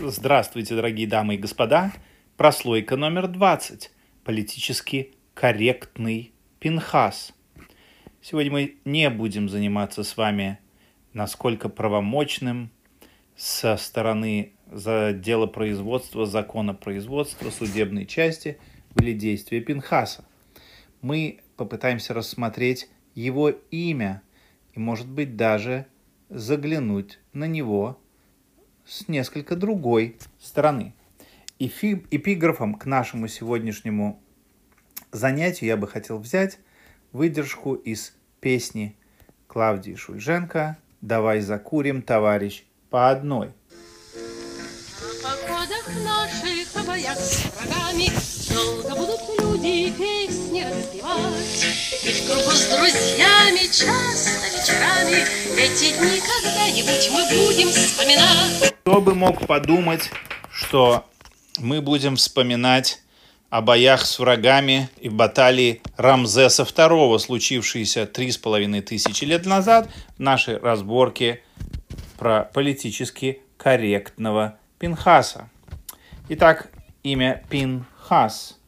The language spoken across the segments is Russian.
Здравствуйте, дорогие дамы и господа. Прослойка номер 20. Политически корректный Пинхас. Сегодня мы не будем заниматься с вами, насколько правомочным со стороны за дело производства, закона производства, судебной части были действия Пинхаса. Мы попытаемся рассмотреть его имя и, может быть, даже заглянуть на него с несколько другой стороны. Эфи, эпиграфом к нашему сегодняшнему занятию я бы хотел взять выдержку из песни Клавдии Шульженко «Давай закурим, товарищ, по одной». На походах наших, о боях с врагами Долго будут люди песни распевать И в кругу с друзьями часто вечерами Эти дни когда-нибудь мы будем вспоминать Кто бы мог подумать, что мы будем вспоминать о боях с врагами и баталии Рамзеса II, случившейся три с половиной тысячи лет назад в нашей разборке про политически корректного Пинхаса. Итак, имя Пинхас.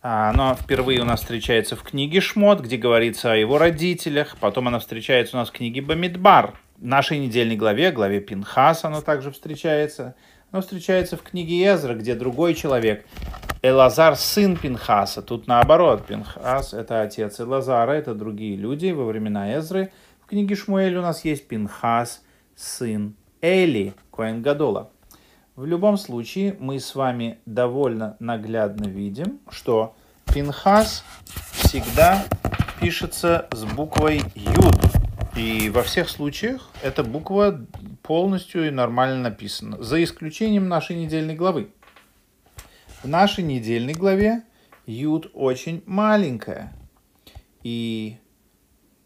А, Оно впервые у нас встречается в книге Шмот, где говорится о его родителях. Потом оно встречается у нас в книге Бамидбар. Нашей недельной главе, главе Пинхас, оно также встречается. Оно встречается в книге Эзра, где другой человек, Элазар, сын Пинхаса. Тут наоборот, Пинхас – это отец Элазара, это другие люди во времена Эзры. В книге Шмуэль у нас есть Пинхас, сын Эли, Коэн Гадола. В любом случае, мы с вами довольно наглядно видим, что Пинхас всегда пишется с буквой Юд. И во всех случаях эта буква полностью и нормально написана, за исключением нашей недельной главы. В нашей недельной главе Юд очень маленькая. И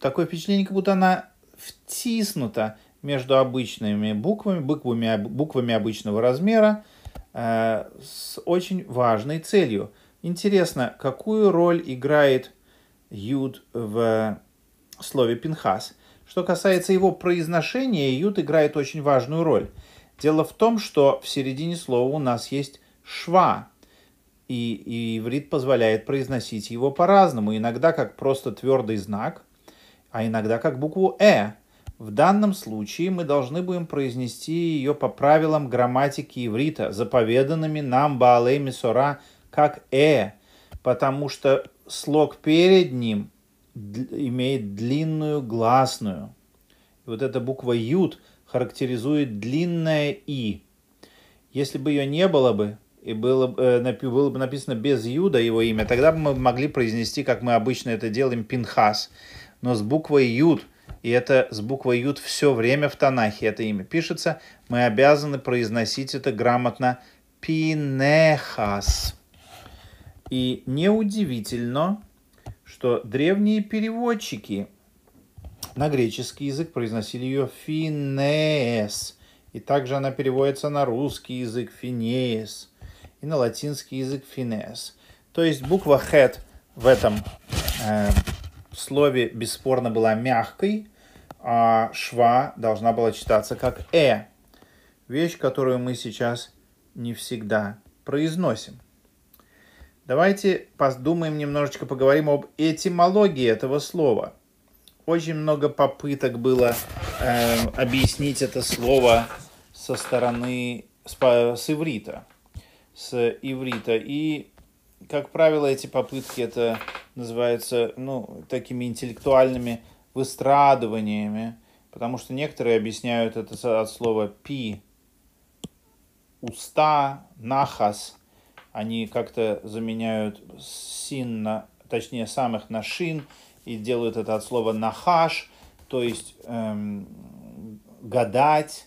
такое впечатление, как будто она втиснута между обычными буквами, буквами, буквами обычного размера, э, с очень важной целью. Интересно, какую роль играет Юд в слове Пинхас? Что касается его произношения, Юд играет очень важную роль. Дело в том, что в середине слова у нас есть шва, и, и иврит позволяет произносить его по-разному, иногда как просто твердый знак, а иногда как букву «э». В данном случае мы должны будем произнести ее по правилам грамматики иврита, заповеданными нам Баалей Мисора как «э», потому что слог перед ним имеет длинную гласную. И вот эта буква «ют» характеризует длинное «и». Если бы ее не было бы, и было, э, было бы написано без Юда его имя, тогда бы мы могли произнести, как мы обычно это делаем, Пинхас. Но с буквой Юд, и это с буквой Юд все время в Танахе это имя пишется, мы обязаны произносить это грамотно Пинехас. И неудивительно, что древние переводчики на греческий язык произносили ее финес. И также она переводится на русский язык финес и на латинский язык финес. То есть буква хет в этом э, слове бесспорно была мягкой, а шва должна была читаться как э. Вещь, которую мы сейчас не всегда произносим. Давайте подумаем немножечко, поговорим об этимологии этого слова. Очень много попыток было э, объяснить это слово со стороны с, с иврита, с иврита. И, как правило, эти попытки это называются ну, такими интеллектуальными выстрадываниями, потому что некоторые объясняют это от слова пи, уста, нахас, они как-то заменяют син на, точнее, самых на шин и делают это от слова нахаш, то есть эм, гадать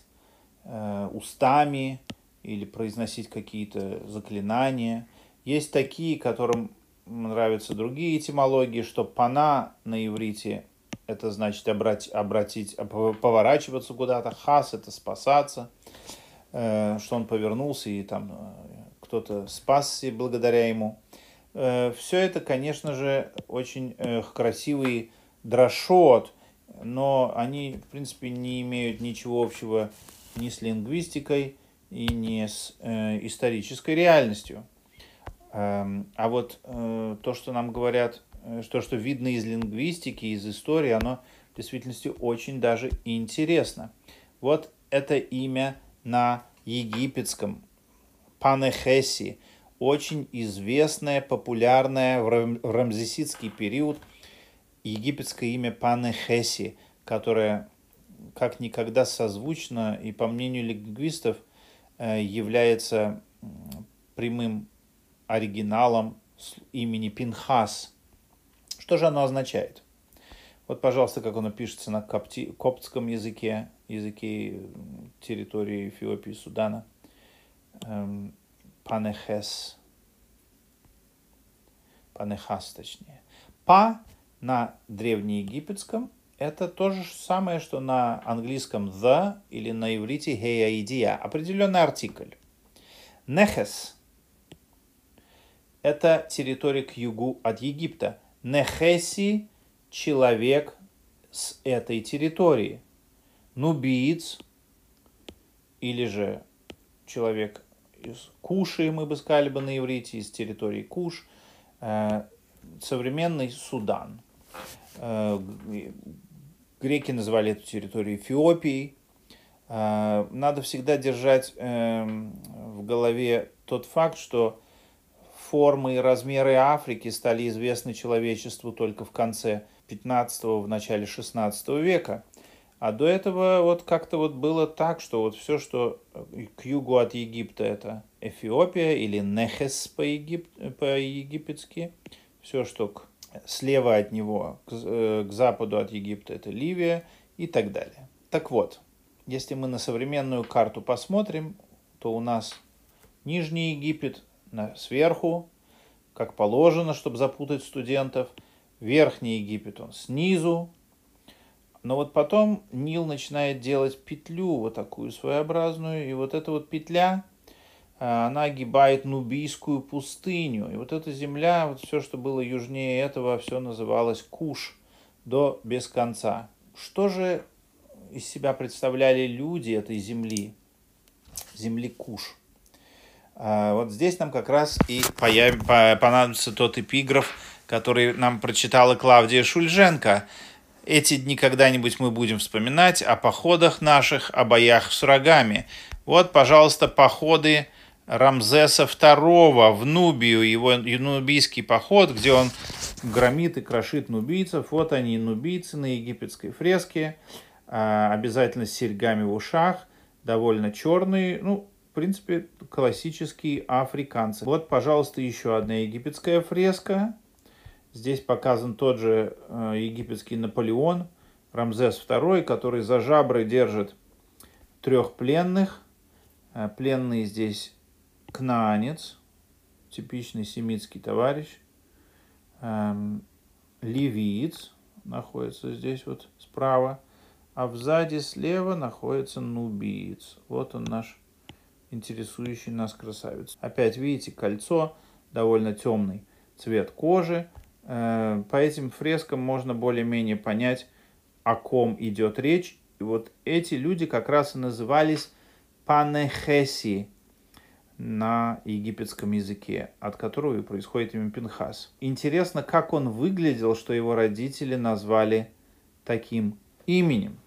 э, устами или произносить какие-то заклинания. Есть такие, которым нравятся другие этимологии, что пана на иврите это значит обратить, обратить поворачиваться куда-то, хас это спасаться, э, что он повернулся и там э, кто-то спасся благодаря ему. Э, Все это, конечно же, очень э, красивый дрошот, но они, в принципе, не имеют ничего общего ни с лингвистикой, и не с э, исторической реальностью. Эм, а вот то, что нам говорят, то, что видно из лингвистики, из истории, оно в действительности очень даже интересно. Вот это имя на египетском, Панехеси, очень известное, популярное в рамзесидский период египетское имя Панехеси, которое как никогда созвучно и, по мнению лингвистов, э, является прямым оригиналом имени Пинхас. Что же оно означает? Вот, пожалуйста, как оно пишется на копти, коптском языке, языке территории Эфиопии и Судана. Эм, панехес. Панехас, точнее. Па на древнеегипетском это то же самое, что на английском the или на иврите heaidia. Определенный артикль. Нехес – это территория к югу от Египта. Нехеси – человек с этой территории. Нубиец или же человек из Куши, мы бы сказали бы на иврите, из территории Куш, э, современный Судан. Э, греки называли эту территорию Эфиопией. Э, надо всегда держать эм, в голове тот факт, что формы и размеры Африки стали известны человечеству только в конце 15-го, в начале 16 века. А до этого вот как-то вот было так, что вот все, что э, к югу от Египта, это Эфиопия или Нехес по-египетски. Все, что к, слева от него, к, э, к западу от Египта, это Ливия и так далее. Так вот, если мы на современную карту посмотрим, то у нас Нижний Египет на, сверху, как положено, чтобы запутать студентов. Верхний Египет он снизу, но вот потом Нил начинает делать петлю вот такую своеобразную, и вот эта вот петля, а, она огибает Нубийскую пустыню. И вот эта земля, вот все, что было южнее этого, все называлось Куш до без конца. Что же из себя представляли люди этой земли, земли Куш? А, вот здесь нам как раз и понадобится тот эпиграф, который нам прочитала Клавдия Шульженко – эти дни когда-нибудь мы будем вспоминать о походах наших, о боях с врагами. Вот, пожалуйста, походы Рамзеса II в Нубию, его нубийский поход, где он громит и крошит нубийцев. Вот они, нубийцы на египетской фреске, а, обязательно с серьгами в ушах, довольно черные, ну, в принципе, классические африканцы. Вот, пожалуйста, еще одна египетская фреска. Здесь показан тот же э, египетский Наполеон, Рамзес II, который за жабры держит трех пленных. Э, пленный здесь кнаанец, типичный семитский товарищ. Эм, ливиец находится здесь вот справа. А сзади слева находится нубиец. Вот он наш интересующий нас красавец. Опять видите, кольцо, довольно темный цвет кожи. Э, по этим фрескам можно более-менее понять, о ком идет речь. И вот эти люди как раз и назывались панехеси на египетском языке, от которого и происходит имя Пинхас. Интересно, как он выглядел, что его родители назвали таким именем.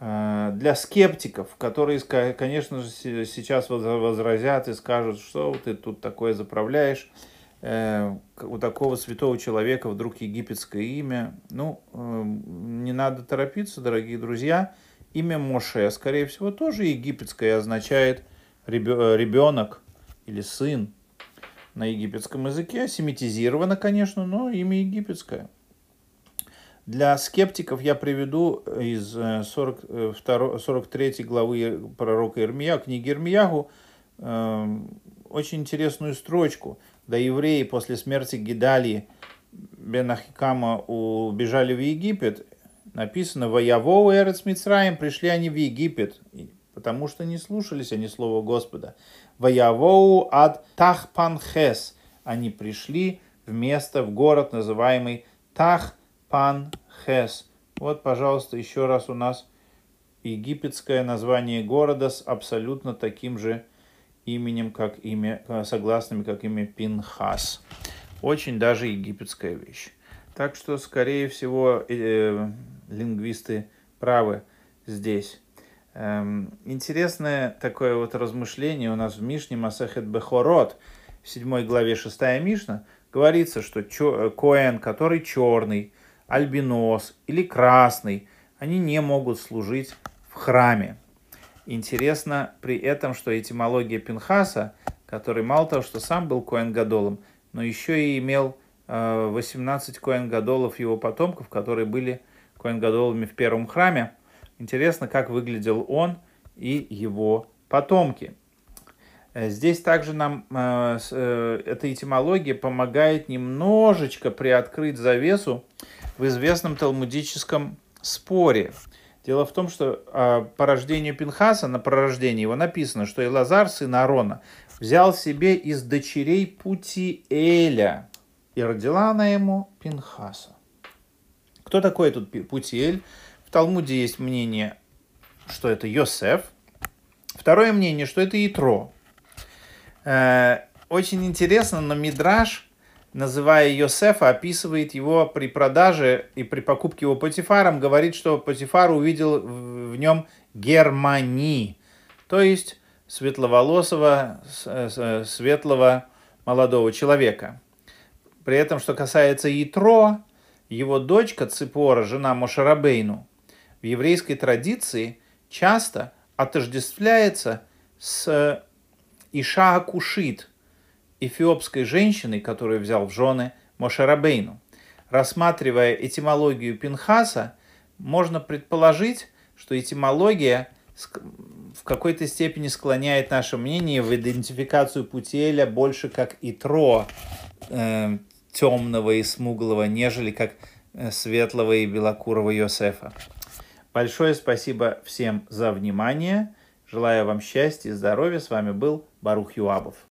Э, для скептиков, которые, конечно же, сейчас возразят и скажут, что ты тут такое заправляешь, у такого святого человека вдруг египетское имя. Ну, э, не надо торопиться, дорогие друзья. Имя Моше, скорее всего, тоже египетское означает ребенок или сын на египетском языке. Семитизировано, конечно, но имя египетское. Для скептиков я приведу из 42, 43 э, главы пророка Ирмия, книги Ирмиягу, очень интересную строчку – да евреи после смерти Гидалии бен Ахикама убежали в Египет, написано «Воявоу Эрец Мицраем» пришли они в Египет, потому что не слушались они слова Господа. «Воявоу ад Тахпанхес» они пришли в место, в город, называемый Тахпанхес. Вот, пожалуйста, еще раз у нас египетское название города с абсолютно таким же именем, как имя, согласными, как имя Пинхас. Очень даже египетская вещь. Так что, скорее всего, э, лингвисты правы здесь. Эм, интересное такое вот размышление у нас в Мишне Масахет Бехорот, в 7 главе 6 Мишна, говорится, что чё, Коэн, который черный, альбинос или красный, они не могут служить в храме. Интересно при этом, что этимология Пинхаса, который мало того, что сам был Коэн Гадолом, но еще и имел 18 э, Коэн Гадолов его потомков, которые были Коэн Гадолами в первом храме. Интересно, как выглядел он и его потомки. Э, здесь также нам э, э, эта этимология помогает немножечко приоткрыть завесу в известном талмудическом споре. Дело в том, что э, по рождению Пинхаса, на пророждении его написано, что Илазар, сын Аарона, взял себе из дочерей пути Эля, и родила она ему Пинхаса. Кто такой этот Путиэль? В Талмуде есть мнение, что это Йосеф. Второе мнение, что это Итро. Э, очень интересно, но Мидраш, называя Йосефа, описывает его при продаже и при покупке его Патифаром, говорит, что Патифар увидел в нем Германи, то есть светловолосого, светлого молодого человека. При этом, что касается Итро, его дочка Ципора, жена Мошарабейну, в еврейской традиции часто отождествляется с Иша Кушит, эфиопской женщиной, которую взял в жены Мошарабейну. Рассматривая этимологию Пинхаса, можно предположить, что этимология в какой-то степени склоняет наше мнение в идентификацию Путеля больше как Итро, э, темного и смуглого, нежели как э, светлого и белокурого Йосефа. Большое спасибо всем за внимание. Желаю вам счастья и здоровья. С вами был Барух Юабов.